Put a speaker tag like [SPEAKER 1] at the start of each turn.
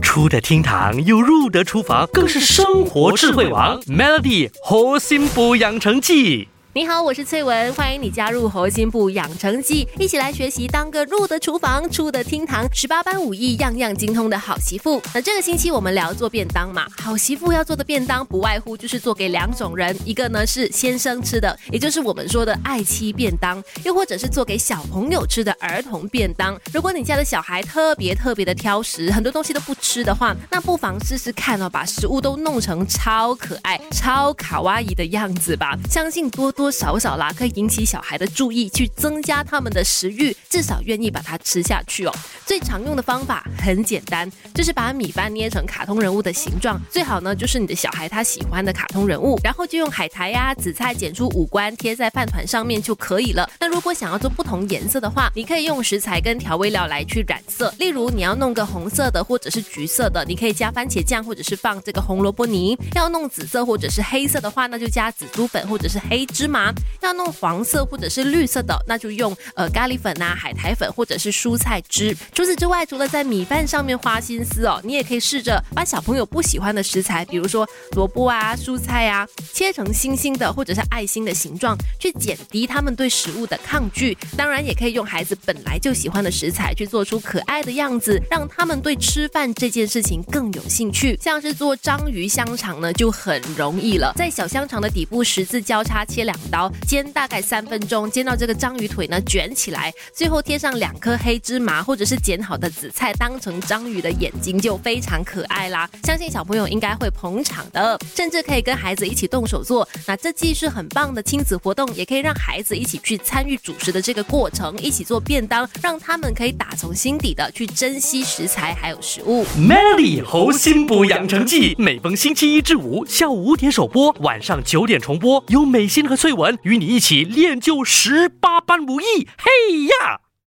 [SPEAKER 1] 出得厅堂又入得厨房，更是生活智慧王。Melody 核心补养成记。
[SPEAKER 2] 你好，我是翠文，欢迎你加入核心部养成记，一起来学习当个入得厨房、出得厅堂、十八般武艺样样精通的好媳妇。那这个星期我们聊做便当嘛，好媳妇要做的便当不外乎就是做给两种人，一个呢是先生吃的，也就是我们说的爱妻便当，又或者是做给小朋友吃的儿童便当。如果你家的小孩特别特别的挑食，很多东西都不吃的话，那不妨试试看哦，把食物都弄成超可爱、超卡哇伊的样子吧，相信多。多少少啦，可以引起小孩的注意，去增加他们的食欲，至少愿意把它吃下去哦。最常用的方法很简单，就是把米饭捏成卡通人物的形状，最好呢就是你的小孩他喜欢的卡通人物，然后就用海苔呀、紫菜剪出五官贴在饭团上面就可以了。那如果想要做不同颜色的话，你可以用食材跟调味料来去染色。例如你要弄个红色的或者是橘色的，你可以加番茄酱或者是放这个红萝卜泥；要弄紫色或者是黑色的话，那就加紫珠粉或者是黑芝麻。麻要弄黄色或者是绿色的，那就用呃咖喱粉呐、海苔粉或者是蔬菜汁。除此之外，除了在米饭上面花心思哦，你也可以试着把小朋友不喜欢的食材，比如说萝卜啊、蔬菜啊，切成星星的或者是爱心的形状，去减低他们对食物的抗拒。当然，也可以用孩子本来就喜欢的食材去做出可爱的样子，让他们对吃饭这件事情更有兴趣。像是做章鱼香肠呢，就很容易了，在小香肠的底部十字交叉切两。刀煎大概三分钟，煎到这个章鱼腿呢卷起来，最后贴上两颗黑芝麻或者是剪好的紫菜，当成章鱼的眼睛，就非常可爱啦。相信小朋友应该会捧场的，甚至可以跟孩子一起动手做。那这既是很棒的亲子活动，也可以让孩子一起去参与主食的这个过程，一起做便当，让他们可以打从心底的去珍惜食材还有食物。
[SPEAKER 1] Melody 猴心补养成记，每逢星期一至五下午五点首播，晚上九点重播，由美心和文与你一起练就十八般武艺，嘿呀！